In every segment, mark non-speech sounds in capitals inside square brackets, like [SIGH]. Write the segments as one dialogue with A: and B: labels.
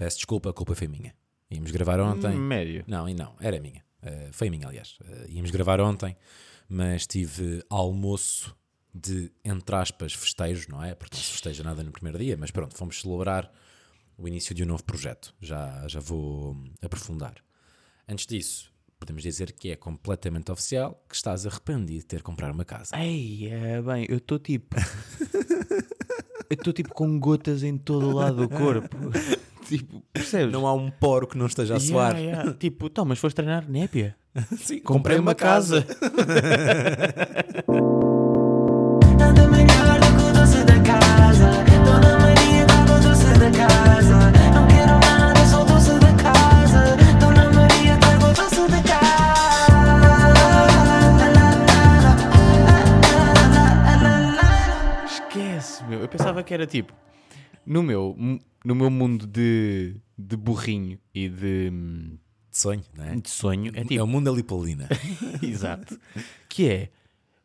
A: Peço desculpa, a culpa foi minha. Íamos gravar ontem.
B: Médio.
A: Não, e não, era minha. Uh, foi minha, aliás. Uh, íamos gravar ontem, mas tive almoço de, entre aspas, festejos, não é? Porque não se festeja nada no primeiro dia, mas pronto, fomos celebrar o início de um novo projeto. Já, já vou aprofundar. Antes disso, podemos dizer que é completamente oficial que estás arrependido de ter comprado uma casa.
B: Ei, é bem, eu estou tipo. [LAUGHS] eu estou tipo com gotas em todo o lado do corpo. [LAUGHS] tipo, percebes?
A: Não há um poro que não esteja a suar.
B: Yeah, yeah. [LAUGHS] Tipo, então, mas foste treinar népia? [LAUGHS]
A: Sim,
B: Comprei uma [LAUGHS]
C: o doce da casa. Casa. Não quero nada, só o doce da casa. Dona Maria traga o doce da casa.
B: Esquece, meu. Eu pensava que era tipo. No meu, no meu mundo de, de burrinho e de,
A: De sonho, não é?
B: de sonho, é
A: É
B: tipo.
A: o mundo da Lipolina. [LAUGHS]
B: Exato. Que é,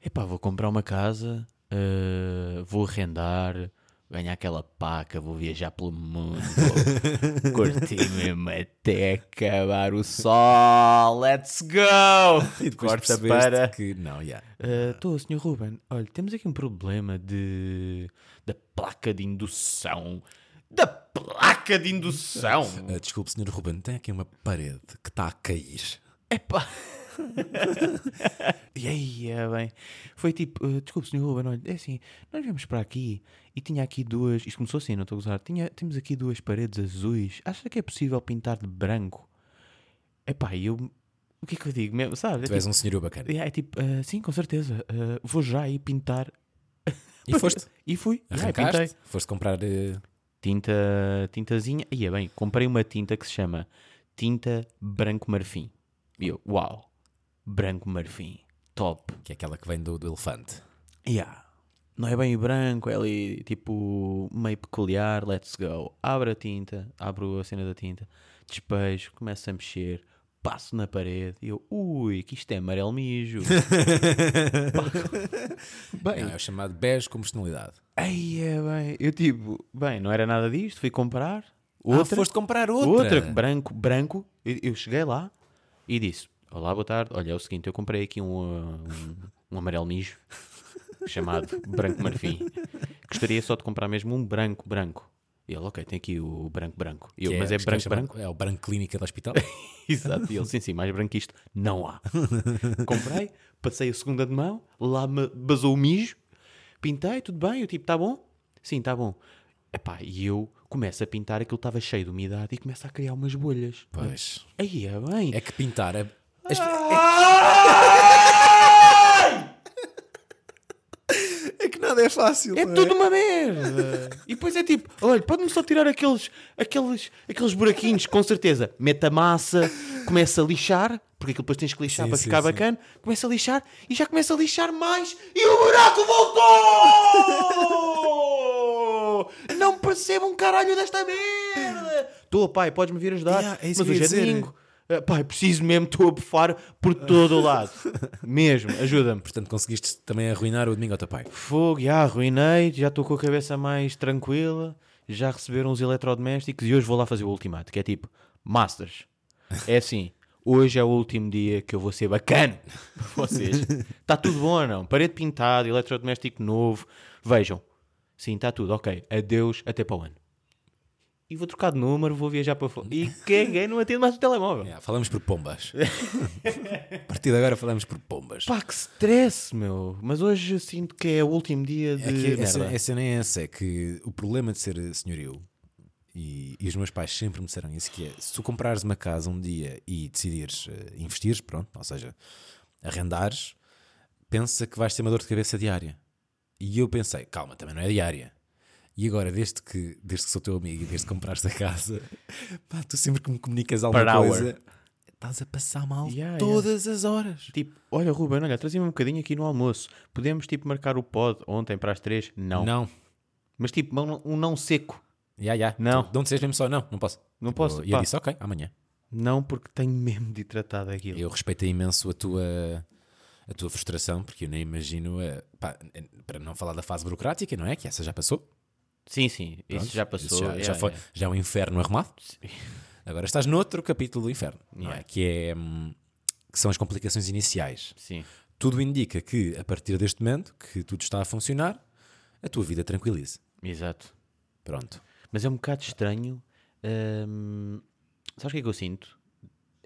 B: epá, vou comprar uma casa, eh, vou arrendar, ganhar aquela paca, vou viajar pelo mundo, vou [LAUGHS] curtir mesmo até acabar o sol, let's go!
A: e depois percebeste
B: para...
A: que não, yeah.
B: Estou, Sr. Ruben, olha, temos aqui um problema de... da placa de indução. Da placa de indução! [LAUGHS]
A: Ah, desculpe, Sr. Ruben, tem aqui uma parede que está a cair.
B: Epá! [LAUGHS] e aí, é bem. Foi tipo, uh, desculpe, senhor Ruben, olha, é assim, nós viemos para aqui e tinha aqui duas. Isto começou assim, não estou a gozar. Tinha, temos aqui duas paredes azuis. Acha que é possível pintar de branco? Epá, eu. O que é que eu digo mesmo? Sabe? É
A: Tu és
B: tipo,
A: um senhor bacana.
B: é, é tipo, uh, sim, com certeza. uh, vou já aí pintar.
A: E foste? [LAUGHS]
B: E fui. Yeah, e pintei.
A: Arrancaste? Foste comprar. eh,
B: Tinta, tintazinha. E é bem, comprei uma tinta que se chama tinta branco marfim. E eu, uau, branco marfim, top.
A: que é aquela que vem do, do elefante.
B: Yeah. Não é bem branco, é ali tipo meio peculiar, let's go. Abro a tinta, abro a cena da tinta, despejo, começo a mexer, passo na parede e eu, ui, que isto é amarelo mijo. [LAUGHS] Bem,
A: Não, é o chamado bege com personalidade.
B: Aí é bem. Eu tipo, bem, não era nada disto, fui comprar.
A: Ah,
B: Outra,
A: foste comprar outra.
B: outra branco, branco. Eu, eu cheguei lá e disse: Olá, boa tarde. Olha, é o seguinte, eu comprei aqui um, um, um amarelo mijo chamado Branco Marfim. Gostaria só de comprar mesmo um branco, branco. E ele, ok, tem aqui o branco, branco. E eu,
A: Que
B: mas é
A: que
B: branco, branco?
A: É o branco clínica do hospital. [LAUGHS]
B: Exato. E ele, sim, sim, mais branco isto não há. [LAUGHS] Comprei, passei a segunda de mão, lá me basou o mijo, pintei, tudo bem, eu tipo, tá bom? Sim, tá bom. Epá, e eu começo a pintar, aquilo estava cheio de umidade e começa a criar umas bolhas.
A: Pois.
B: Aí é bem.
A: É que pintar. É, é [LAUGHS] nada é fácil.
B: É
A: não
B: tudo uma merda. E depois é tipo, olha, pode-me só tirar aqueles, aqueles, aqueles buraquinhos, com certeza. Mete a massa, começa a lixar, porque aquilo depois tens que lixar
A: Sim,
B: para
A: sim,
B: ficar
A: sim.
B: bacana. Começa a lixar e já começa a lixar mais e o buraco voltou! Não percebo um caralho desta merda! Estou, pai, podes-me vir ajudar,
A: Yeah, é isso
B: mas
A: que eu
B: hoje
A: ia
B: é
A: dizer.
B: domingo. Ah, pai, preciso mesmo, estou a bufar por todo o lado. [LAUGHS] mesmo, ajuda-me.
A: Portanto, conseguiste também arruinar o domingo ao teu pai.
B: Fogo, já arruinei, já estou com a cabeça mais tranquila, já receberam os eletrodomésticos e hoje vou lá fazer o ultimato, que é tipo, Masters, é assim, hoje é o último dia que eu vou ser bacana para vocês. Está [LAUGHS] tudo bom ou não? Parede pintada, eletrodoméstico novo, vejam. Sim, está tudo, ok. Adeus, até para o ano. E vou trocar de número, vou viajar para fora. E [LAUGHS] caguei, não atendo mais o telemóvel.
A: Yeah, falamos por pombas. a partir de agora falamos por pombas.
B: Pá, que stress, meu. Mas hoje sinto que é o último dia de
A: É que essa, essa nem é essa, é que o problema de ser senhorio, e, e os meus pais sempre me disseram isso, que é, se tu comprares uma casa um dia e decidires eh, investir, pronto, ou seja, arrendares, pensa que vais ter uma dor de cabeça diária. E eu pensei, calma, também não é diária. E agora, desde que, desde que sou teu amigo e desde que compraste a casa, [LAUGHS] pá, tu sempre que me comunicas alguma
B: hour.
A: coisa, estás a passar mal
B: Yeah,
A: todas as horas.
B: Tipo, olha, Ruben, olha, trazia-me um bocadinho aqui no almoço. Podemos, tipo, marcar o pod ontem para as três? Não.
A: Não.
B: Mas, tipo, um, um não seco.
A: Ya, ya.
B: Não.
A: Tu- De onde mesmo só? Não, não posso.
B: Não posso,
A: E eu
B: pá.
A: disse, ok, amanhã.
B: Não, porque tenho mesmo de tratar daquilo.
A: Eu respeito imenso a tua, a tua frustração, porque eu nem imagino, pá, para não falar da fase burocrática, não é? Que essa já passou.
B: Sim, sim, isso
A: Pronto,
B: já passou.
A: isso já,
B: yeah,
A: já foi,
B: yeah.
A: já é um inferno arrumado. Agora estás noutro capítulo do inferno, não é?
B: Yeah.
A: que, é, hum, que são as complicações iniciais.
B: Sim.
A: Tudo indica que, a partir deste momento, que tudo está a funcionar, a tua vida tranquilize.
B: Exato.
A: Pronto.
B: Mas é um bocado estranho. hum, sabes o que é que eu sinto?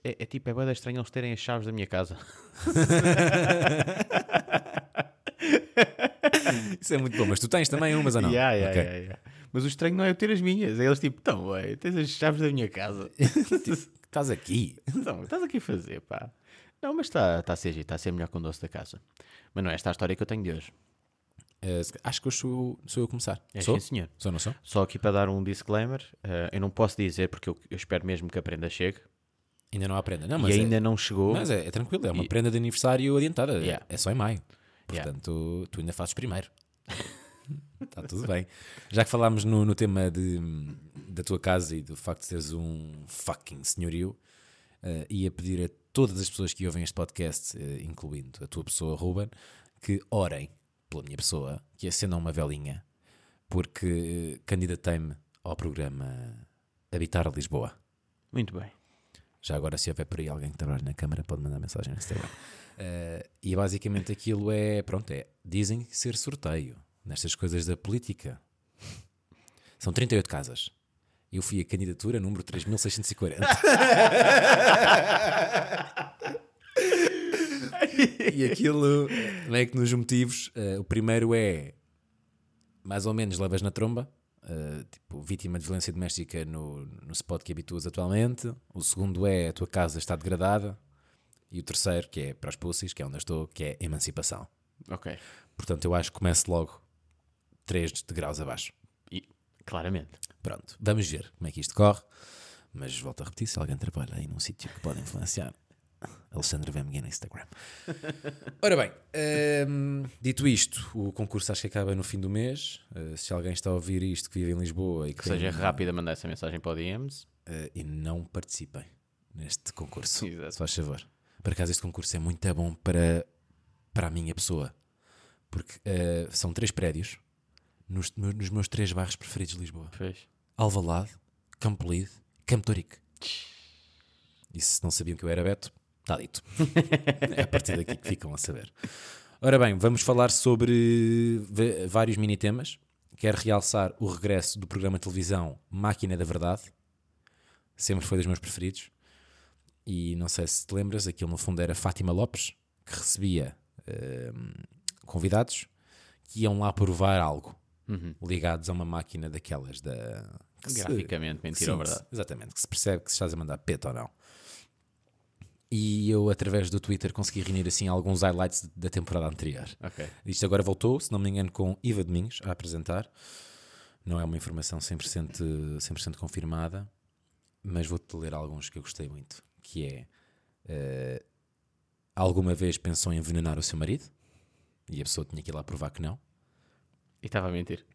B: É, é tipo, é bem estranho eles terem as chaves da minha casa. [LAUGHS] [LAUGHS] [LAUGHS]
A: Isso é muito bom, mas tu tens também umas ou não?
B: Yeah, yeah,
A: Ok.
B: yeah. Mas o estranho não é eu ter as minhas. É eles tipo, então, ué, tens as chaves da minha casa. [LAUGHS]
A: Estás aqui.
B: então, estás aqui a fazer, pá. Não, mas está tá a ser está a ser melhor com o doce da casa. Mas não é esta a história que eu tenho de hoje.
A: Eh, acho que hoje sou, sou eu a começar.
B: É
A: sou?
B: sim, senhor.
A: Sou, não sou?
B: Só aqui para dar um disclaimer, eh, eu não posso dizer porque eu, eu espero mesmo que a prenda chegue.
A: Ainda não aprenda. Não, mas
B: e
A: é-
B: ainda não chegou.
A: Mas é, é tranquilo, é uma
B: E-
A: prenda de aniversário adiantada. é-
B: Yeah.
A: É só em maio.
B: Yeah.
A: Portanto, tu ainda fazes primeiro. Está [LAUGHS] tudo bem. Já que falámos no, no tema de, da tua casa e do facto de seres um fucking senhorio, eh, ia pedir a todas as pessoas que ouvem este podcast, eh, incluindo a tua pessoa, Ruben, que orem pela minha pessoa, que acendam uma velinha, porque candidatei-me ao programa Habitar Lisboa.
B: Muito bem.
A: Já agora, se houver por aí alguém que trabalha na câmara, pode mandar mensagem no Instagram. [LAUGHS] Eh, e basicamente aquilo é, pronto, é, dizem ser sorteio nestas coisas da política. São 38 casas. Eu fui a candidatura número 3640. [LAUGHS] e aquilo, meio que nos motivos, eh, o primeiro é mais ou menos levas na tromba, uh, tipo vítima de violência doméstica no, no spot que habituas atualmente. O segundo é a tua casa está degradada. E o terceiro, que é para os pussies, que é onde eu estou, que é emancipação.
B: Ok.
A: Portanto, eu acho que começo logo 3 degraus abaixo.
B: E, claramente.
A: Pronto, vamos ver como é que isto corre. Mas volto a repetir: se alguém trabalha aí num sítio que pode influenciar, Alexandre Vemguia no Instagram. [LAUGHS] Ora bem, hum, dito isto, o concurso acho que acaba no fim do mês. Uh, se alguém está a ouvir isto que vive em Lisboa e que,
B: Que seja
A: tem-
B: rápido a mandar essa mensagem para o DMs.
A: uh, e não participem neste concurso, [LAUGHS]
B: Exato.
A: se faz favor. Por acaso, este concurso é muito bom para, para a minha pessoa, porque uh, são três prédios nos, nos meus três bairros preferidos de Lisboa.
B: Fez.
A: Alvalade, Campo Lido, Campo Torique. E se não sabiam que eu era Beto, está dito. é a partir daqui que ficam a saber. Ora bem, vamos falar sobre vários mini-temas. Quero realçar o regresso do programa de televisão Máquina da Verdade. Sempre foi dos meus preferidos. E não sei se te lembras, aquilo no fundo era Fátima Lopes, que recebia hum, convidados que iam lá provar algo ligados a uma máquina daquelas da. que se-
B: Graficamente, mentira ou verdade.
A: Exatamente, que se percebe que se estás a mandar peta ou não. E eu, através do Twitter, consegui reunir assim alguns highlights da temporada anterior.
B: Ok.
A: Isto agora voltou, se não me engano, com Iva Domingos a apresentar. Não é uma informação 100%, 100 confirmada, mas vou-te ler alguns que eu gostei muito. Que é, eh, alguma vez pensou em envenenar o seu marido? E a pessoa tinha que ir lá provar que não.
B: E estava a mentir.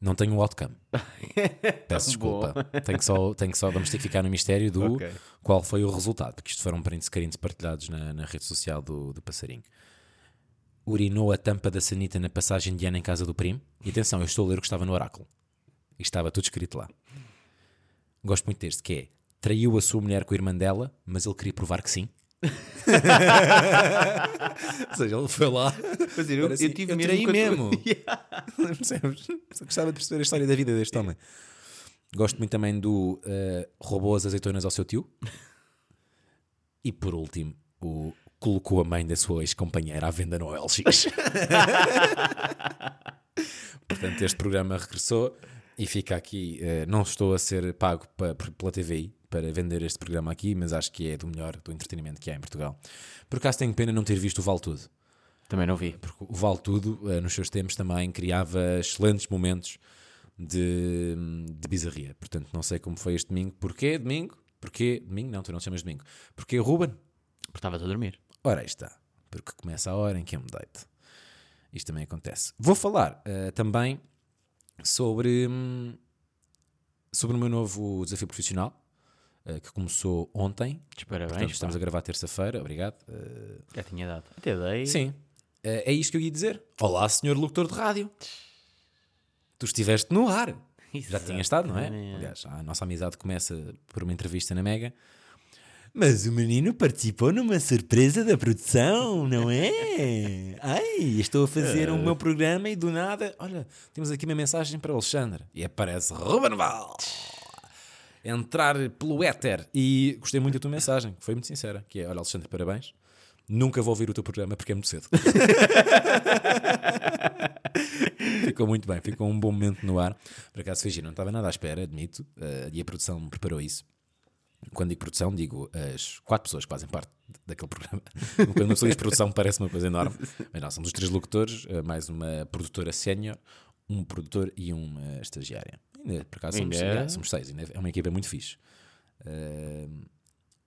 A: Não tenho o outcome. [LAUGHS] Peço desculpa. Tenho só, tenho só, vamos ter que ficar no mistério do
B: Ok.
A: qual foi o resultado, porque isto foram prints carinhos partilhados na, na rede social do, do passarinho. Urinou a tampa da sanita na passagem de ano em casa do primo. E atenção, eu estou a ler o que estava no oráculo. E estava tudo escrito lá. Gosto muito deste, que é traiu a sua mulher com a irmã dela, mas ele queria provar que sim. [LAUGHS] Ou seja, ele foi lá.
B: Mas eu,
A: Agora
B: eu tive
A: eu
B: mesmo
A: traí. [LAUGHS] Percebes? Só gostava de perceber a história da vida deste homem. Gosto muito também do eh, roubou as azeitonas ao seu tio. E por último, o colocou a mãe da sua ex-companheira à venda no OLX. [LAUGHS] Portanto, este programa regressou e fica aqui. eh, não estou a ser pago pa- pela TVI para vender este programa aqui, mas acho que é do melhor do entretenimento que há em Portugal. Por acaso tenho pena não ter visto o Vale Tudo.
B: Também não vi.
A: Porque o Vale Tudo, eh, nos seus tempos, também criava excelentes momentos de, de bizarria. Portanto, não sei como foi este domingo. Porquê domingo? Porquê domingo? Não, tu não te chamas domingo. Porquê Ruben?
B: Porque estavas a dormir.
A: Ora, aí está. Porque começa a hora em que eu me deito. Isto também acontece. Vou falar eh, também sobre, hum, sobre o meu novo desafio profissional, eh, que começou ontem.
B: Parabéns.
A: Portanto, estamos
B: pá.
A: a gravar terça-feira. Obrigado. Eh,
B: Já tinha dado. Até dei.
A: Sim, é é isto que eu ia dizer. Olá, senhor locutor de rádio. Tu estiveste no ar. Já tinha estado, não é?
B: Exatamente.
A: Aliás, a nossa amizade começa por uma entrevista na Mega. Mas o menino participou numa surpresa da produção, não é? [LAUGHS] Ai, estou a fazer o meu programa e do nada, olha, temos aqui uma mensagem para o Alexandre. E aparece Ruben Val. Entrar pelo éter. E gostei muito da tua mensagem, que foi muito sincera, que é, olha Alexandre, parabéns. Nunca vou ouvir o teu programa porque é muito cedo. [LAUGHS] ficou muito bem, ficou um bom momento no ar. Por acaso foi giro, não estava nada à espera, admito. eh, e a produção me preparou isso. Quando digo produção, digo as quatro pessoas que fazem parte daquele programa. [LAUGHS] Quando uma pessoa diz produção, parece uma coisa enorme. Mas não, somos os três locutores, eh, mais uma produtora sénior, um produtor e uma estagiária. Ainda, por acaso, somos,
B: Ainda é?
A: somos seis. ainda é uma equipa muito fixe. Eh,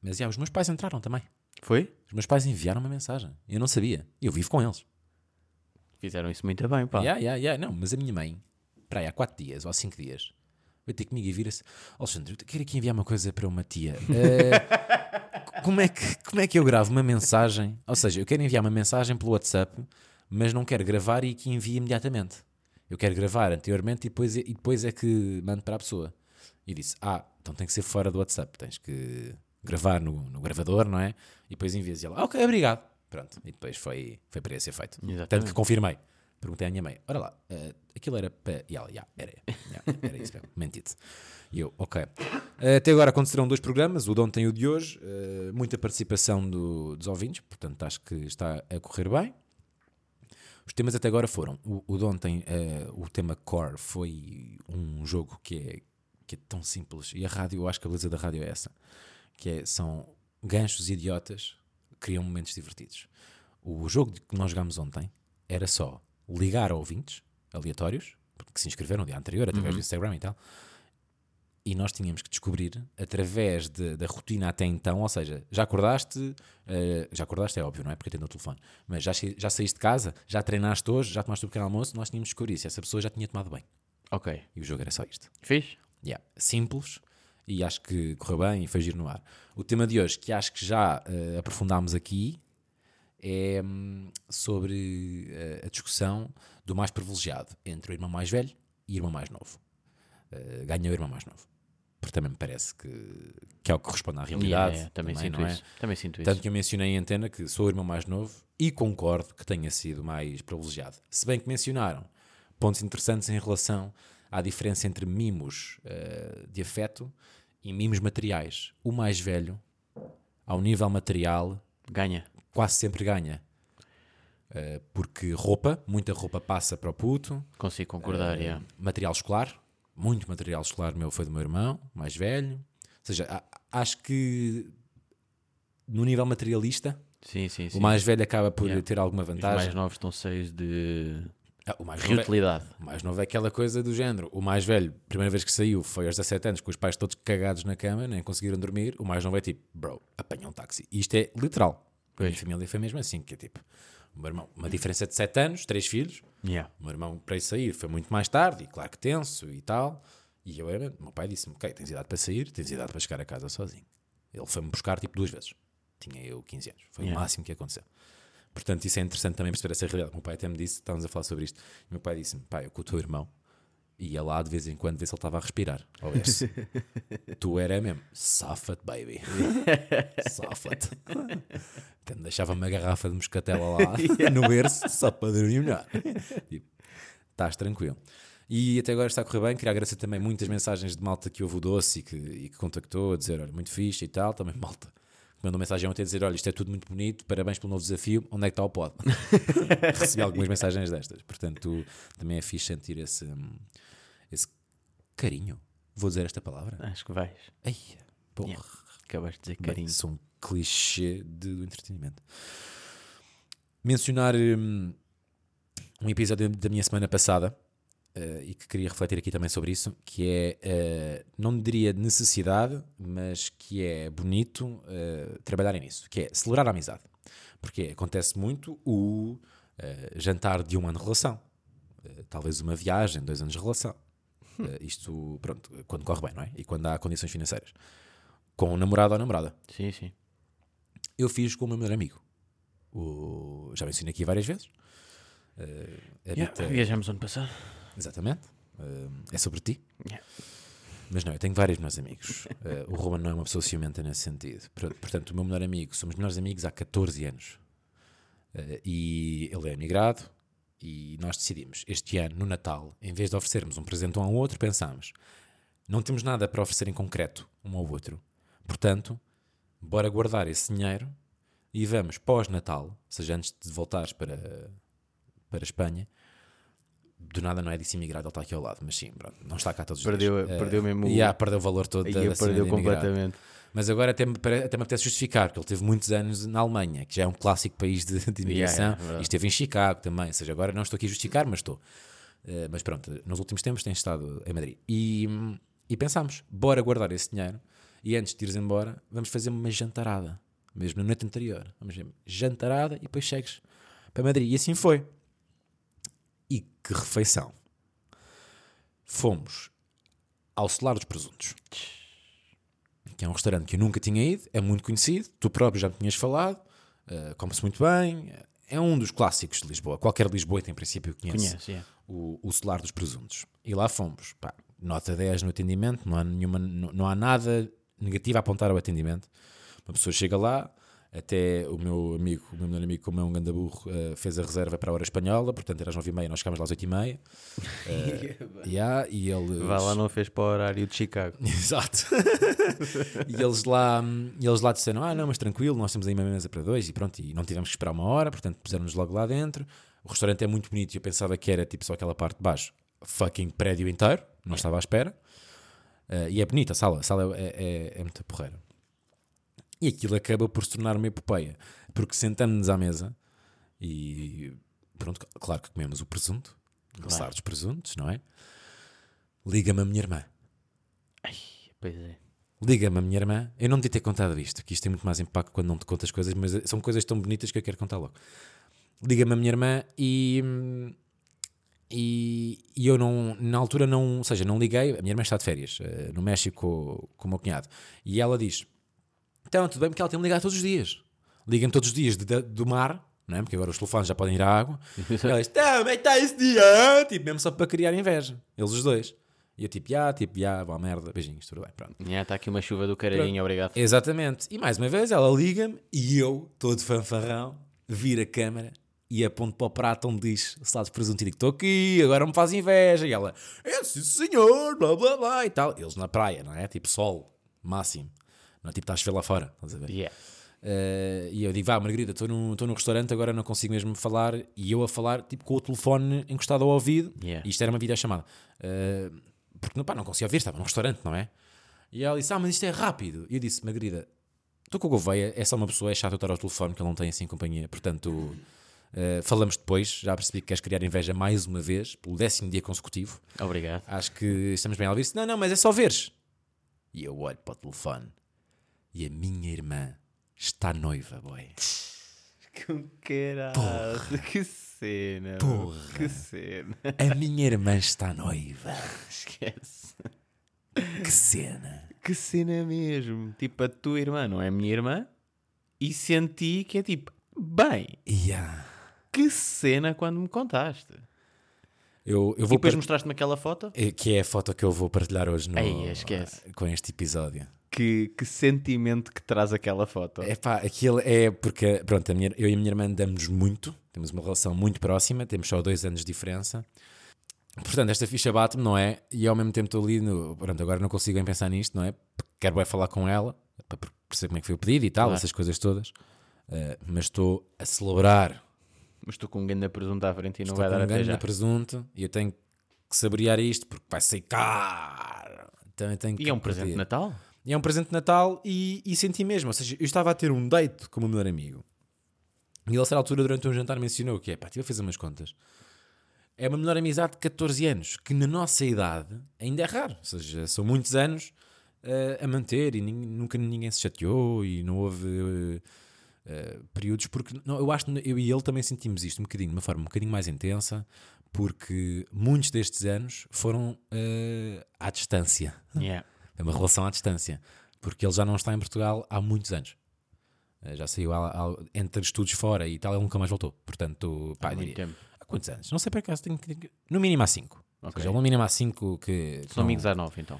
A: mas já, os meus pais entraram também.
B: Foi?
A: Os meus pais enviaram uma mensagem. Eu não sabia. Eu vivo com eles.
B: Fizeram isso muito bem, pá.
A: Yeah, yeah, yeah. Não, mas a minha mãe, para aí há 4 dias ou há 5 dias, veio ter comigo e vira-se: Alexandre, eu quero aqui enviar uma coisa para uma tia. Eh, [LAUGHS] como, é que, como é que eu gravo uma mensagem? Ou seja, eu quero enviar uma mensagem pelo WhatsApp, mas não quero gravar e que envie imediatamente. Eu quero gravar anteriormente e depois, e depois é que mando para a pessoa. E disse: Ah, então tem que ser fora do WhatsApp, tens que gravar no, no gravador, não é? E depois envias. E ela: "Ah, Ok, obrigado. Pronto, e depois foi, foi para ser feito.
B: Exatamente.
A: Tanto que confirmei. Perguntei à minha mãe: Olha lá, eh, aquilo era para. E ela: "Ya, era, ya, era isso mesmo, mentido. E eu: Ok. Eh, até agora aconteceram dois programas, o de ontem e o de hoje. eh, muita participação do- dos ouvintes, portanto acho que está a correr bem. Os temas até agora foram: o, o de ontem, eh, o tema core, foi um jogo que é, que é tão simples. E a rádio, eu acho que a beleza da rádio é essa: que é, são ganchos idiotas que criam momentos divertidos. O jogo que nós jogámos ontem era só ligar a ouvintes aleatórios, que se inscreveram no dia anterior, através do Instagram e tal, e nós tínhamos que descobrir através de- da rotina até então, ou seja, já acordaste, eh, já acordaste é óbvio, não é? Porque atendo o telefone, mas já, já saíste de casa, já treinaste hoje, já tomaste o pequeno almoço, nós tínhamos que descobrir se essa pessoa já tinha tomado bem.
B: Ok.
A: E o jogo era só isto.
B: Fiz?
A: Yeah. Simples e acho que correu bem e foi giro no ar. O tema de hoje, que acho que já eh, aprofundámos aqui, é hum, sobre eh, a discussão do mais privilegiado entre o irmão mais velho e o irmão mais novo. Eh, ganha o irmão mais novo. Também me parece que, que é o que corresponde à realidade.
B: Yeah, yeah, também, sinto
A: não é?
B: isso. Também sinto isso.
A: Tanto que eu mencionei em antena que sou o irmão mais novo e concordo que tenha sido mais privilegiado. Se bem que mencionaram pontos interessantes em relação à diferença entre mimos eh, de afeto e mimos materiais. O mais velho, ao nível material,
B: Ganha.
A: quase sempre ganha. Eh, porque roupa, muita roupa passa para o puto,
B: Consigo concordar,
A: eh,
B: yeah.
A: material escolar, muito material escolar meu foi do meu irmão, mais velho. Ou seja, acho que no nível materialista,
B: Sim, sim, sim.
A: o mais velho acaba por
B: Yeah.
A: ter alguma
B: Os
A: vantagem.
B: mais novos estão cheios de
A: Ah, o, mais novo é,
B: reutilidade.
A: o mais novo é aquela coisa do género. O mais velho, primeira vez que saiu, foi aos 17 anos, com os pais todos cagados na cama, nem conseguiram dormir. O mais novo é tipo, bro, apanha um táxi. E isto é literal. A minha
B: Pois.
A: família foi mesmo assim, que é tipo, o meu irmão, uma diferença de 7 anos, três filhos.
B: Yeah.
A: O meu irmão para ir sair foi muito mais tarde, e claro que tenso e tal. E eu era, o meu pai disse-me: Ok, tens idade para sair, tens idade para chegar a casa sozinho. Ele foi-me buscar tipo duas vezes. Tinha eu 15 anos. Foi
B: Yeah.
A: o máximo que aconteceu. Portanto, isso é interessante também perceber essa realidade. O meu pai até me disse: Estávamos a falar sobre isto. E o meu pai disse-me: Pai, eu com o teu irmão ia lá de vez em quando ver se ele estava a respirar. [LAUGHS] Tu era mesmo, safa-te, baby. [LAUGHS] safa-te. Me deixava uma garrafa de moscatela lá [LAUGHS] no berço só para dormir melhor. Tipo, estás tranquilo. E até agora está a correr bem. Queria agradecer também muitas mensagens de malta que ouve o doce e que, e que contactou a dizer: olha, muito fixe e tal. Também malta mandou mensagem ontem a dizer: olha, isto é tudo muito bonito, parabéns pelo novo desafio. Onde é que está o pod? [LAUGHS] Recebi algumas mensagens destas. Portanto, também é fixe sentir esse, hum, esse carinho. Vou dizer esta palavra.
B: Acho que vais.
A: Ai, porra.
B: Yeah. Acabaste de dizer
A: Bem,
B: carinho.
A: sou um clichê de, do entretenimento. Mencionar hum, um episódio da minha semana passada eh, e que queria refletir aqui também sobre isso, que é, eh, não diria de necessidade, mas que é bonito eh, trabalharem nisso, que é celebrar a amizade. Porque acontece muito o jantar de um ano de relação, talvez uma viagem, dois anos de relação. Eh, isto, pronto, quando corre bem, não é? E quando há condições financeiras. Com o namorado ou namorada
B: Sim, sim.
A: eu fiz com o meu melhor amigo. O- já mencionei aqui várias vezes.
B: Yeah,
A: habita-
B: Viajamos ano passado.
A: Exatamente. eh, é sobre ti.
B: Yeah.
A: Mas não, eu tenho vários meus amigos. Eh, o Ruben não é uma pessoa ciumenta nesse sentido. Por- Portanto, o meu melhor amigo, somos melhores amigos há 14 anos. Eh, e ele é emigrado. E nós decidimos, este ano, no Natal, em vez de oferecermos um presente um ao outro, pensámos: não temos nada para oferecer em concreto um ao outro. Portanto, bora guardar esse dinheiro e vamos pós-Natal, ou seja, antes de voltares para, para a Espanha. Do nada não é disse imigrado, ele está aqui ao lado, mas sim, pronto, não está cá todos os
B: Perdeu-
A: dias.
B: perdeu mesmo o-
A: E yeah, perdeu o valor todo da,
B: perdeu completamente.
A: Mas agora até me, até me apetece justificar, porque ele teve muitos anos na Alemanha, que já é um clássico país de, de imigração,
B: Yeah, yeah,
A: e esteve em Chicago também. Ou seja, agora não estou aqui a justificar, mas estou. Eh, mas pronto, nos últimos tempos tem estado em Madrid. E, e pensámos, bora guardar esse dinheiro e antes de ires embora, vamos fazer uma jantarada, mesmo na noite anterior. Vamos fazer jantarada e depois chegues para Madrid. E assim foi. E que refeição! Fomos ao Solar dos Presuntos que é um restaurante que eu nunca tinha ido, é muito conhecido, tu próprio já me tinhas falado, eh, come-se muito bem, é um dos clássicos de Lisboa. Qualquer Lisboeta, em princípio, conhece
B: Conhece, yeah.
A: o, o Solar dos Presuntos. E lá fomos, pá, nota 10 no atendimento, não há, nenhuma, não, não há nada negativo a apontar ao atendimento. Uma pessoa chega lá, até o meu amigo, o meu melhor amigo, como é um ganda burro, eh, fez a reserva para a hora espanhola, portanto era às 9h30, nós chegámos lá às 8h30. [LAUGHS] Eh, yeah, e ele
B: Vá lá, não fez para o horário de Chicago. [LAUGHS]
A: Exato. [LAUGHS] e eles lá, e eles lá disseram: Ah, não, mas tranquilo, nós temos aí uma mesa para dois e pronto, e não tivemos que esperar uma hora, portanto puseram-nos logo lá dentro. O restaurante é muito bonito e eu pensava que era tipo só aquela parte de baixo, fucking prédio inteiro, não estava à espera. Eh, e é bonita a sala, a sala é, é, é muito porreira. E aquilo acaba por se tornar uma epopeia, porque sentamos-nos à mesa e pronto, claro que comemos o presunto, o sar dos presuntos, não é? Liga-me a minha irmã.
B: Pois é.
A: Liga-me a minha irmã. Eu não devia ter contado isto, que isto tem muito mais impacto quando não te contas coisas, mas são coisas tão bonitas que eu quero contar logo. Liga-me a minha irmã e, e, e eu não, na altura não, ou seja, não liguei. A minha irmã está de férias eh, no México com, com o meu cunhado e ela diz: Então, tudo bem, porque ela tem-me ligado todos os dias. Liga-me todos os dias de- de- do mar, não é? porque agora os telefones já podem ir à água. [LAUGHS] Ela diz: Também está esse dia, tipo, mesmo só para criar inveja, eles os dois. E eu tipo, já, tipo, já, vá merda, beijinhos, tudo bem, pronto.
B: Está tá aqui uma chuva do caralhinho, obrigado.
A: Exatamente. E mais uma vez ela liga-me e eu, todo fanfarrão, viro a câmera e aponto para o prato onde diz salado de presunto e digo: Estou aqui, agora me faz inveja. E ela: É sim senhor, blá blá blá e tal. Eles na praia, não é? Tipo sol, máximo. Não é tipo estás a ver lá fora, estás a ver?
B: Yeah.
A: Eh, e eu digo, vá, Margarida, estou no, estou restaurante, agora não consigo mesmo falar. E eu a falar, tipo, com o telefone encostado ao ouvido.
B: Yeah.
A: E isto era uma videochamada. Uh, porque pá, não conseguia ouvir, estava num restaurante, não é? E ela disse, ah, mas isto é rápido. E eu disse, Margarida, estou com o Gouveia, é só uma pessoa, é chato eu estar ao telefone, que ele não tem assim companhia. Portanto, uh, falamos depois. Já percebi que queres criar inveja mais uma vez, pelo décimo dia consecutivo.
B: Obrigado.
A: Acho que estamos bem. Ela disse: Não, não, mas é só veres. E eu olho para o telefone e a minha irmã está noiva, boy. [LAUGHS]
B: Com caralho. Que cena.
A: Porra.
B: Que cena.
A: A minha irmã está noiva. [LAUGHS]
B: Esquece.
A: Que cena.
B: Que cena mesmo. Tipo, a tua irmã não é minha irmã. E senti que é tipo, bem,
A: Yeah.
B: que cena quando me contaste.
A: Eu, eu
B: E depois
A: par-
B: mostraste-me aquela foto.
A: Eh, Que é a foto que eu vou partilhar hoje no,
B: Ei, esquece.
A: com este episódio.
B: Que, que sentimento que traz aquela foto.
A: É pá, aquilo é porque, pronto, minha- eu e a minha irmã andamos muito, temos uma relação muito próxima, temos só dois anos de diferença. Portanto, esta ficha bate-me, não é? E ao mesmo tempo estou ali, no, pronto, agora não consigo bem pensar nisto, não é? Quero bem falar com ela, para perceber como é que foi o pedido e tal,
B: Claro.
A: essas coisas todas. Eh, mas estou a celebrar.
B: Mas estou com um grande presunto à frente e não
A: Estou
B: vai dar
A: um
B: até já.
A: presunto e eu tenho que saborear isto porque vai ser caro. Então eu tenho
B: E é um presente de. Natal?
A: E é um presente de Natal e, e senti mesmo. Ou seja, eu estava a ter um date com o meu melhor amigo. E ele, a certa altura, durante um jantar, mencionou que é pá, estive a fazer umas contas. É uma melhor amizade de 14 anos, que na nossa idade ainda é raro. Ou seja, são muitos anos eh, a manter e nunca ninguém se chateou e não houve eh, eh, períodos. Porque não, eu acho que eu e ele também sentimos isto um bocadinho, de uma forma um bocadinho mais intensa, porque muitos destes anos foram à distância.
B: Yeah.
A: É uma relação à distância. Porque ele já não está em Portugal há muitos anos. Eh, Já saiu há- há- entre estudos fora e tal, ele nunca mais voltou. Portanto, pá,
B: Há muito
A: diria-
B: tempo.
A: há quantos anos? Não sei para acaso, tenho, que- no mínimo há cinco. Ou
B: Ok.
A: seja, no mínimo há 5 que. que não-
B: Domingos à 9, então.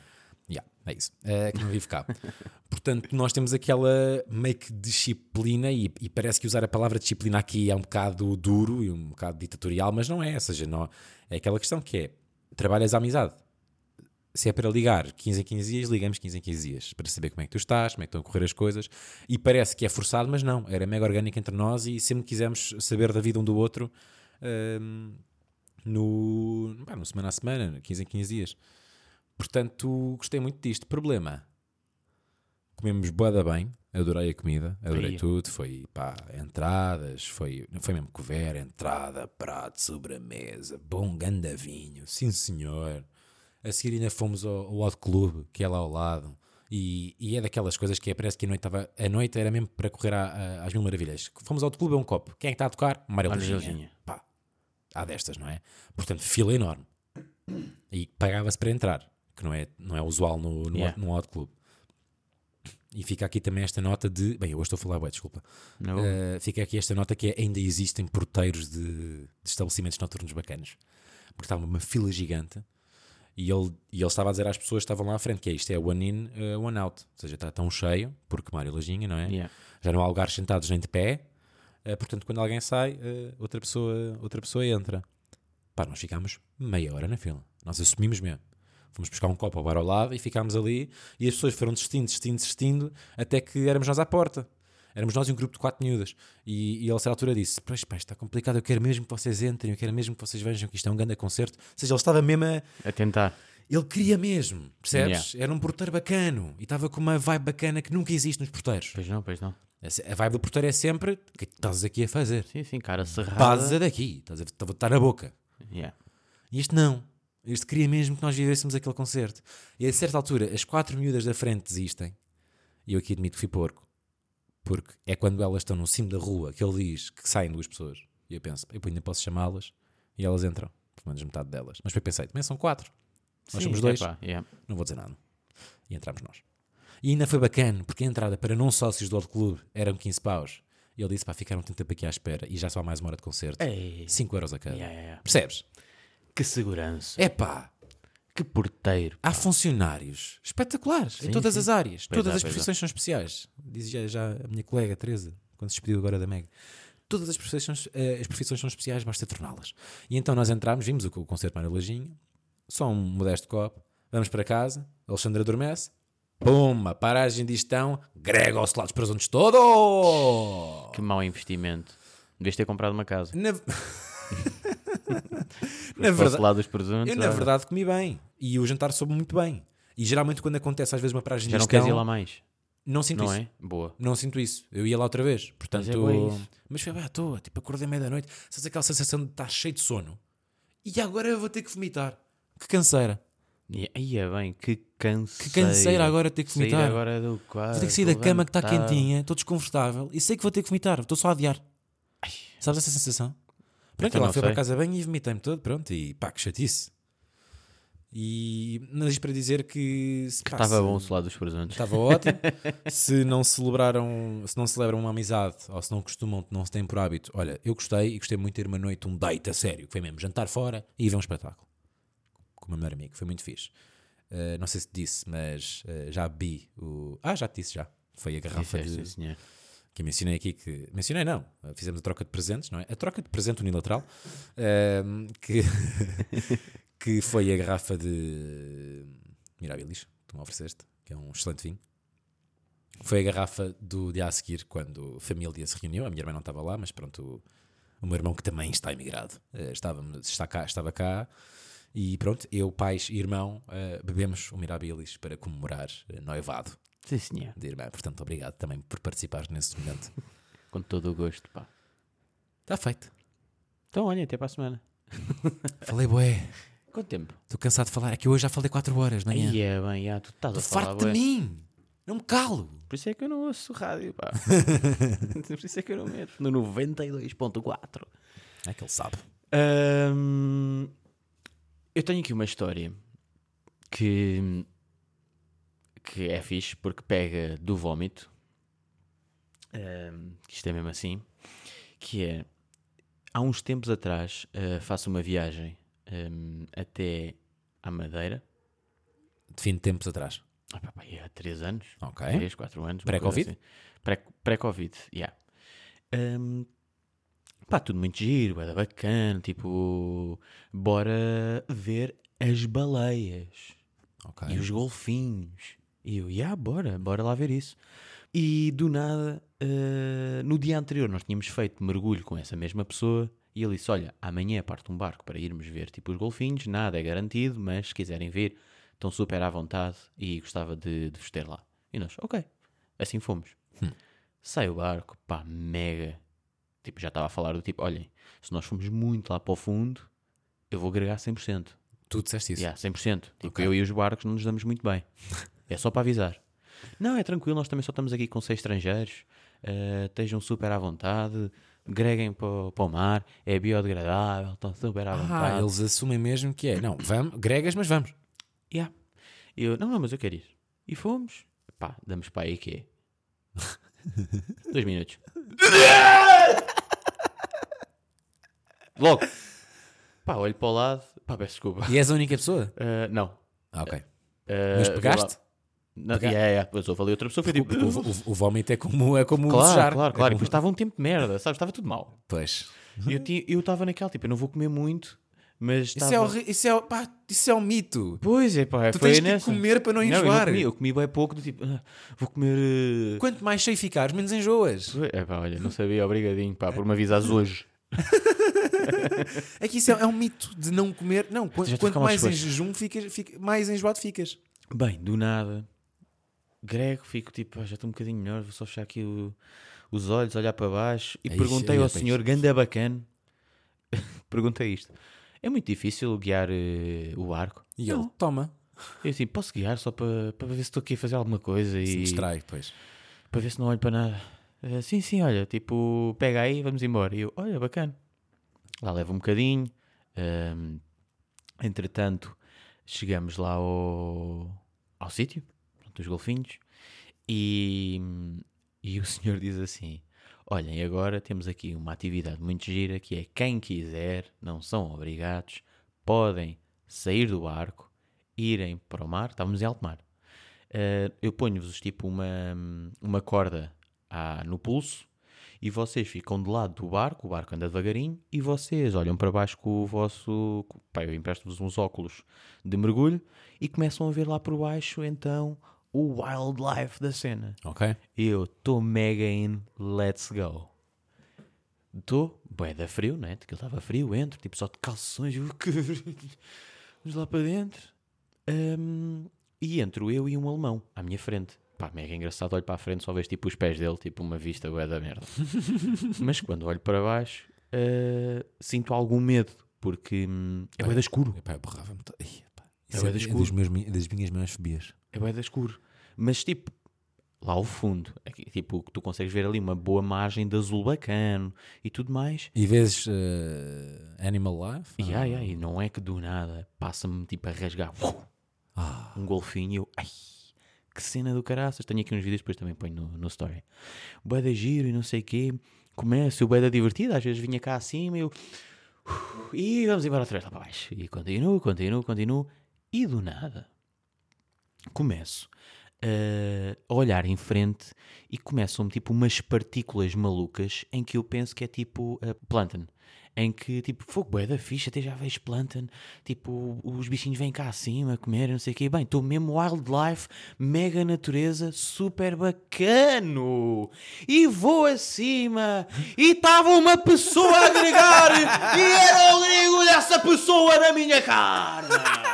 A: Yeah, é isso. É, que não vive cá. [LAUGHS] Portanto, nós temos aquela meio que disciplina, e, e parece que usar a palavra disciplina aqui é um bocado duro e um bocado ditatorial, mas não é. Ou seja, não, é aquela questão que é: trabalhas a amizade. Se é para ligar 15 em 15 dias, ligamos 15 em 15 dias para saber como é que tu estás, como é que estão a correr as coisas. E parece que é forçado, mas não. Era mega orgânico entre nós e sempre quisemos saber da vida um do outro hum, no, pá, no semana a semana, 15 em 15 dias. Portanto, gostei muito disto. Problema: comemos boada bem, adorei a comida, adorei
B: Aí.
A: tudo. Foi pá, entradas, foi, foi mesmo cover, entrada, prato, sobremesa, bom ganda vinho, sim senhor. A seguir ainda fomos ao, ao Hot Club, que é lá ao lado. E, e é daquelas coisas que é, parece que a noite, estava, a noite era mesmo para correr à- à- às mil maravilhas. Fomos ao Hot Club, é um copo. Quem é que está a tocar? Mário Leginha. Pá, há destas, não é? Portanto, fila enorme. E pagava-se para entrar, que não é, não é usual no, no,
B: Yeah.
A: no Hot Club. E fica aqui também esta nota de. Bem, eu hoje estou a falar, bué, desculpa.
B: Não.
A: Uh, fica aqui esta nota que é, ainda existem porteiros de, de estabelecimentos noturnos bacanas. Porque estava uma fila gigante e ele, e ele estava a dizer às pessoas que estavam lá à frente que é isto é one in, uh, one out. Ou seja, está tão cheio, porque Mário Lajinha, não é?
B: Yeah.
A: Já não há lugares sentados nem de pé. uh, portanto, quando alguém sai, uh, outra, pessoa, outra pessoa entra. Pá, nós ficámos meia hora na fila. Nós assumimos mesmo. Fomos buscar um copo ao bar ao lado e ficámos ali. E as pessoas foram desistindo, desistindo, desistindo, até que éramos nós à porta. Éramos nós e um grupo de quatro miúdas. E, e ele, a certa altura, disse: Pois, pá, está complicado. Eu quero mesmo que vocês entrem, eu quero mesmo que vocês vejam que isto é um grande concerto. Ou seja, ele estava mesmo a.
B: A tentar.
A: Ele queria mesmo, percebes? Era um porteiro bacano e estava com uma vibe bacana que nunca existe nos porteiros.
B: Pois não, pois não.
A: A vibe do porteiro é sempre: O que é que estás aqui a fazer?
B: Sim, sim, cara cerrada.
A: Vaza daqui, estás a estar na boca.
B: Yeah.
A: E este não. Este queria mesmo que nós vivêssemos aquele concerto. E a certa altura, as quatro miúdas da frente desistem. E eu aqui admito que fui porco. Porque é quando elas estão no cimo da rua que ele diz que saem duas pessoas. E eu penso, eu ainda posso chamá-las. E elas entram. Pelo menos metade delas. Mas depois pensei, também são quatro. Nós
B: Sim,
A: somos dois.
B: epá, yeah.
A: Não vou dizer nada. E entramos nós. E ainda foi bacana, porque a entrada para não sócios do outro clube eram 15 paus. E ele disse, pá, ficaram tanto tempo aqui à espera. E já só há mais uma hora de concerto.
B: Ei.
A: 5 euros a cada.
B: Yeah, yeah.
A: Percebes?
B: Que segurança.
A: É pá,
B: Que porteiro.
A: Há funcionários espetaculares em
B: Sim,
A: todas
B: sim.
A: as áreas.
B: Pois
A: todas
B: há,
A: as profissões são especiais. Dizia já a minha colega Teresa, quando se despediu agora da Meg. Todas as profissões, eh, as profissões são especiais, basta torná-las. E então nós entramos, vimos o, o concerto Mário Lajinho, só um modesto copo, vamos para casa, Alexandre adormece, puma, paragem de gestão, grega ao celular dos presuntos todo!
B: Que mau investimento. Devias ter comprado uma casa.
A: Na, [LAUGHS]
B: Na
A: verdade-
B: dos presuntos.
A: eu, na verdade, comi bem. E o jantar soube muito bem. E geralmente, quando acontece às vezes uma paragem
B: Já não queres ir lá mais.
A: não sinto
B: Não
A: isso.
B: é? Boa.
A: Não sinto isso. Eu ia lá outra vez. Portanto,
B: Mas é
A: mas foi bem à toa. Tipo, acordei meia da noite. Sabes aquela sensação de estar cheio de sono? E agora eu vou ter que vomitar. Que canseira.
B: E aí é bem, que canseira.
A: Que canseira agora ter que
B: Sair
A: vomitar.
B: agora do quarto.
A: Vou ter que sair da cama que está quentinha, estou desconfortável e sei que vou ter que vomitar. Estou só a adiar. Sabes essa sensação? Pronto,
B: Então
A: lá
B: não
A: fui
B: sei.
A: para casa bem e vomitei-me todo. Pronto, e pá, que chatice. E mas isto para dizer que. se, pá,
B: Estava
A: se-
B: bom o lado dos presuntos.
A: Estava ótimo. [LAUGHS] se não celebraram, se não celebram uma amizade ou se não costumam, não se têm por hábito, olha, eu gostei e gostei muito de ter uma noite, um date a sério, que foi mesmo jantar fora e ver um espetáculo com o meu melhor amigo, foi muito fixe. Uh, não sei se te disse, mas uh, já bebi o. Ah, já te disse já. Foi a garrafa
B: Disseste,
A: de,
B: sim, senhor.
A: Que mencionei aqui que. Mencionei não, fizemos a troca de presentes, não é? A troca de presente unilateral ehm, que, [LAUGHS] que foi a garrafa de Mirabilis, tu me ofereceste, que é um excelente vinho. Foi a garrafa do dia a seguir, quando a família se reuniu. A minha irmã não estava lá, mas pronto, o, o meu irmão, que também está imigrado, eh, estava, está cá, estava cá. E pronto, eu, pais e irmão, eh, bebemos o Mirabilis para comemorar eh, noivado
B: Sim, senhor.
A: de irmã. Portanto, obrigado também por participar nesse momento. [LAUGHS]
B: Com todo o gosto, pá.
A: Está feito.
B: Então, olha, até para a semana. [LAUGHS]
A: Falei, bué.
B: Quanto tempo?
A: Estou cansado de falar. É que hoje já falei 4 horas.
B: Aí é bem, já, tu estás a falar,
A: farto de
B: bué.
A: mim. Não me calo.
B: Por isso é que eu não ouço rádio, pá. [LAUGHS] Por isso é que eu não meto. No 92.4.
A: É que ele sabe.
B: Ahm, eu tenho aqui uma história que, que é fixe porque pega do vómito. Ahm, que isto é mesmo assim. Que é há uns tempos atrás ah, faço uma viagem hum, até à Madeira.
A: Define tempos atrás.
B: Ah, pá, pá, há 3 anos.
A: Ok.
B: 3, 4 anos.
A: Pré-Covid?
B: assim. Pré- Pré-Covid, yeah. Hum, pá, tudo muito giro, é bacana. Tipo, bora ver as baleias.
A: Ok.
B: E os golfinhos. E eu, yeah, bora, bora lá ver isso. E do nada, eh, no dia anterior, nós tínhamos feito mergulho com essa mesma pessoa. E ele disse: Olha, amanhã parte um barco para irmos ver tipo os golfinhos. Nada é garantido, mas se quiserem ver, estão super à vontade e gostava de, de vos ter lá. E nós, ok. Assim fomos. Sai o barco, pá, mega. Tipo, já estava a falar do tipo: Olhem, se nós formos muito lá para o fundo, eu vou agregar 100%.
A: Tu disseste isso.
B: Yeah, 100%. Tipo,
A: Ok.
B: eu e os barcos não nos damos muito bem. [LAUGHS] é só para avisar. Não, é tranquilo, nós também só estamos aqui com seis estrangeiros. eh, estejam super à vontade. Greguem para, o- para o mar. É biodegradável. Estão super à
A: Ah,
B: vontade.
A: eles assumem mesmo que é. Não, vamos, gregas, mas vamos.
B: Yeah. Eu, não, não, mas eu quero ir. E fomos. Pá, damos para aí que é. [LAUGHS] Dois minutos. [LAUGHS] Logo. Pá, olho para o lado. Pá, peço desculpa.
A: E és a única pessoa?
B: Eh, não.
A: Ah, ok.
B: Eh,
A: Mas pegaste?
B: Não,
A: Pegaste?
B: yeah, yeah, houve ali outra pessoa foi tipo.
A: O, o, o vómito é como, é como
B: Claro,
A: desejar.
B: claro,
A: É
B: claro. E
A: como-
B: estava um tempo de merda, sabes? Estava tudo mal.
A: Pois.
B: E eu eu estava naquela, tipo, eu não vou comer muito, mas
A: Isso
B: estava...
A: é, horri- isso, é, pá, isso é um mito.
B: Pois é, pá,
A: Tu
B: foi
A: tens que comer para não
B: eu, não
A: enjoar.
B: comi, eu comi bem pouco, do tipo, ah, vou comer... eh,
A: Quanto mais cheio ficares, menos enjoas.
B: É pá, olha, não sabia, obrigadinho, pá, por me avisares [LAUGHS] hoje.
A: É que isso é, é um mito de não comer. Não, quanto, mais em
B: mais fortes.
A: jejum ficas, fica- mais enjoado ficas.
B: Bem, do nada, grego, fico tipo, ah, já estou um bocadinho melhor, vou só fechar aqui o- os olhos, olhar para baixo e
A: Aí,
B: perguntei
A: aí,
B: ao senhor Ganda Bacana, [LAUGHS] perguntei isto, é muito difícil guiar eh, o barco?
A: E ele, toma.
B: Eu assim, posso guiar só para, para ver se estou aqui a fazer alguma coisa
A: Se
B: e
A: distrai, pois.
B: para ver se não olho para nada. "Ah, sim, sim, olha, tipo, pega aí, vamos embora. E eu, olha, bacana. Lá leva um bocadinho. ahm, entretanto, chegamos lá ao, ao sítio, pronto, os golfinhos, e, e o senhor diz assim: Olhem, agora temos aqui uma atividade muito gira que é quem quiser, não são obrigados, podem sair do barco, irem para o mar, estávamos em alto mar. Uh, eu ponho-vos tipo uma, uma corda à- no pulso e vocês ficam do lado do barco, o barco anda devagarinho e vocês olham para baixo com o vosso. Pá, eu empresto-vos uns óculos de mergulho e começam a ver lá por baixo então o wildlife da cena.
A: Ok?
B: E eu estou mega in, let's go. Estou, bué da frio, né? Aquilo estava frio, entro, tipo só de calções, eu, [LAUGHS] vamos lá para dentro. Hum, e entro eu e um alemão à minha frente. Pá, mega engraçado, olho para a frente, só vejo tipo os pés dele, tipo uma vista bué da merda. [LAUGHS] Mas quando olho para baixo, ah, sinto algum medo, porque hum, é bué da escuro.
A: Epá, eu borrava-me.
B: É
A: é, é
B: escuro.
A: dos meus mi- das minhas maiores fobias.
B: É bué da escuro. Mas tipo, lá ao fundo, aqui, tipo, tu consegues ver ali uma boa margem de azul bacano e tudo mais.
A: E vezes eh, Animal Life?
B: E, ai, ai, não é que do nada passa-me tipo a rasgar
A: Ah,
B: um golfinho e eu, ai, que cena do caraças. Tenho aqui uns vídeos, depois também ponho no, no story. Bué da giro e não sei o quê. Começa o bué da divertida, às vezes vinha cá acima e eu, e vamos embora outra vez lá para baixo. E continuo, continuo, continuo. E do nada, começo eh, a olhar em frente e começam tipo umas partículas malucas em que eu penso que é tipo uh, plankton. Em que tipo, fogo, bué da ficha, até já vejo plankton. Tipo, os bichinhos vêm cá acima comer, não sei o quê. Bem, estou mesmo wildlife, mega natureza, super bacano. E vou acima e estava uma pessoa a agregar e era o grego dessa pessoa na minha cara.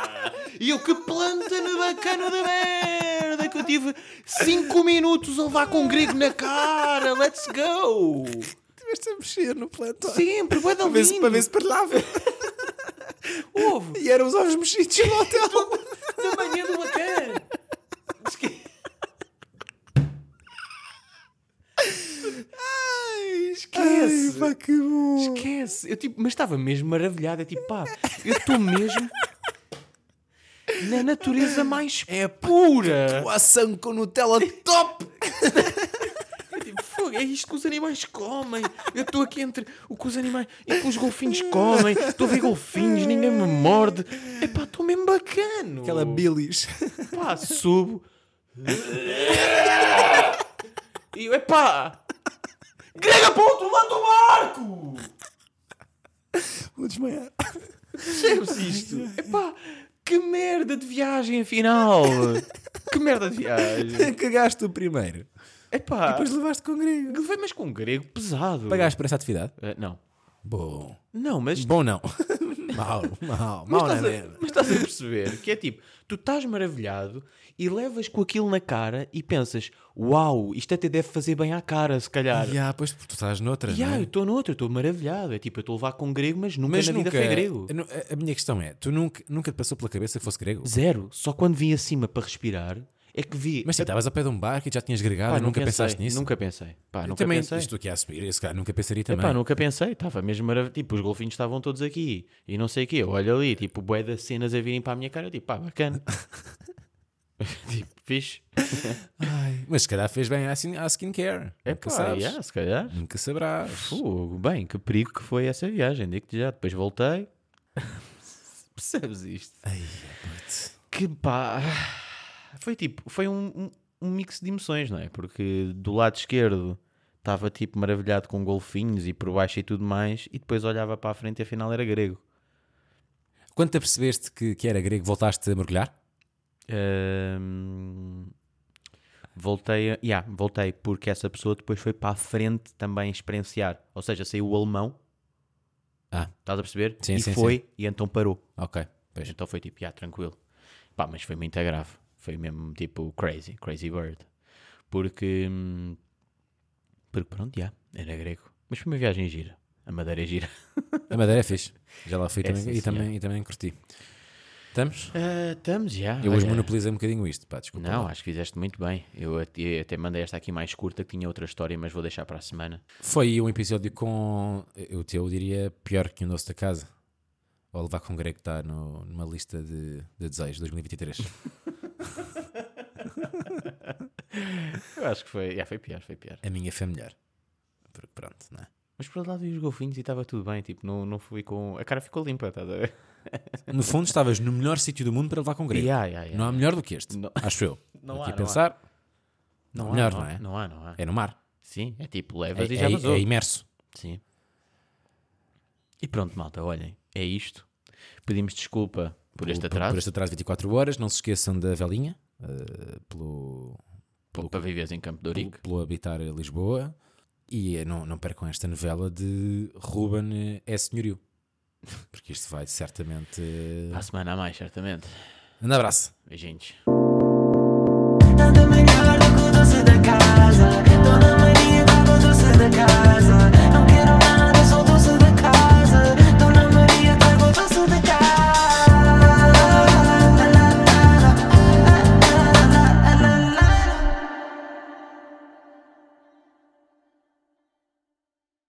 B: E eu que planta bacana de merda que eu tive 5 minutos a levar com um grego na cara. Let's go!
A: Estiveste a mexer no plantão.
B: Sempre, vai dar
A: Para ver, se, para ver se parlava.
B: Ovo,
A: e eram os ovos mexidos no [LAUGHS] hotel.
B: da manhã do bacana. Esque-
A: Ai,
B: Esquece.
A: Ai, pá, que bom.
B: Esquece. Eu, tipo, mas estava mesmo maravilhado. É tipo, pá, eu estou mesmo na natureza mais
A: É
B: pura.
A: Coação com Nutella top.
B: Eu, tipo, "Fogo, Fogo, é isto que os animais comem. Eu estou aqui entre o que os animais e que os golfinhos comem. Estou a ver golfinhos, ninguém me morde. Epá, estou mesmo bacana.
A: Aquela bilis.
B: Pá, subo. E eu, epá! Grega para o outro lado do barco!
A: Vou desmaiar.
B: Percebes isto? Epá, que merda de viagem afinal! Que merda de viagem! [LAUGHS]
A: Cagaste o primeiro.
B: Epá,
A: Depois levaste com grego.
B: levei mas com grego pesado.
A: Pagaste por essa atividade?
B: Eh, não.
A: Bom.
B: Não, mas
A: Bom não. Mal, [LAUGHS] mal,
B: Mas
A: mal na
B: estás, a, mas estás a perceber que é tipo, tu estás maravilhado e levas com aquilo na cara e pensas, uau, isto até deve fazer bem à cara, se calhar.
A: Ya, pois tu estás noutra,
B: Ya,
A: não
B: eu
A: é?
B: estou noutra, eu estou maravilhado. É tipo, eu estou a levar com grego, mas nunca
A: Mas
B: na
A: nunca,
B: vida foi grego.
A: a nu- a- a minha questão é, tu nunca, nunca te passou pela cabeça que fosse grego?
B: Zero. Só quando vim acima para respirar é que vi.
A: Mas tipo, estavas ao pé de um barco e já tinhas gregado e nunca
B: pensei,
A: pensaste nisso?
B: Nunca pensei. Pá,
A: Eu
B: nunca
A: também,
B: pensei.
A: isto aqui a assumir, esse cara nunca pensaria também.
B: Epá, nunca pensei, estava mesmo maravilhoso. Tipo, os golfinhos estavam todos aqui e não sei o quê. Eu olho ali, tipo, bué das cenas a virem para a minha cara, tipo, pá, bacana. [LAUGHS] tipo, fixe.
A: Ai, mas se calhar fez bem à, skin- à skincare.
B: É
A: nunca
B: pá,
A: sabes.
B: yeah, se calhar.
A: Nunca saberás.
B: Fogo, bem, que perigo que foi essa viagem, digo-te já. Depois voltei. [LAUGHS] Percebes isto?
A: Ai.
B: Que pá. Foi tipo, foi um, um, um mix de emoções, não é? Porque do lado esquerdo estava tipo maravilhado com golfinhos e por baixo e tudo mais, e depois olhava para a frente e afinal era grego.
A: Quando te apercebeste que, que era grego, voltaste a mergulhar?
B: Ahm, voltei, a, yeah, voltei porque essa pessoa depois foi para a frente também experienciar. Ou seja, saiu o alemão,
A: Ah,
B: estás a perceber?
A: Sim,
B: e
A: sim,
B: foi, e então parou.
A: ok. Pois.
B: Então foi tipo, yeah, tranquilo. Pá, mas foi muito grave. Foi mesmo tipo crazy, crazy bird. Porque, hum, porque pronto, já, era grego. Mas foi uma viagem gira. A Madeira é gira.
A: A Madeira é fixe. Já lá fui
B: É,
A: também,
B: sim,
A: e, também, e também curti. Estamos?
B: Ah, estamos já.
A: Eu hoje
B: olha.
A: monopolizei um bocadinho isto, pá, desculpa.
B: Não,
A: lá.
B: acho que fizeste muito bem. Eu até, até mandei esta aqui mais curta, que tinha outra história, mas vou deixar para a semana.
A: Foi um episódio com. O teu diria pior que o nosso da casa. Ou levar com grego está no, numa lista de, de desejos 2023. [LAUGHS]
B: Eu acho que foi, já, foi pior, foi pior.
A: A minha foi melhor. Porque pronto, não é?
B: Mas por outro lado, vi os golfinhos e estava tudo bem. Tipo, não, não fui com. A cara ficou limpa, estás a ver? [LAUGHS]
A: No fundo, estavas no melhor sítio do mundo para levar com grego.
B: Ya, ya, ya.
A: Não há melhor do que este,
B: Não.
A: acho eu. [LAUGHS]
B: Não
A: Aqui
B: há,
A: a
B: não
A: pensar,
B: Não há,
A: melhor,
B: não,
A: não é?
B: não há, não há.
A: é no mar.
B: Sim, é tipo,
A: É,
B: levas e
A: é-
B: já vazou.
A: é imerso.
B: Sim. E pronto, malta, olhem, é isto. Pedimos desculpa por este
A: Por-
B: atraso,
A: Por este atraso de 24 horas. Não se esqueçam da velinha. eh, pelo,
B: por- para viveres em Campo de
A: pelo,
B: Ourique.
A: pelo habitar Lisboa. E eh, não, não percam esta novela de Ruben eh, é Senhorio. [LAUGHS] Porque isto vai certamente. eh,
B: Para a semana a mais, certamente.
A: Um abraço.
B: Beijinhos.
C: Nada melhor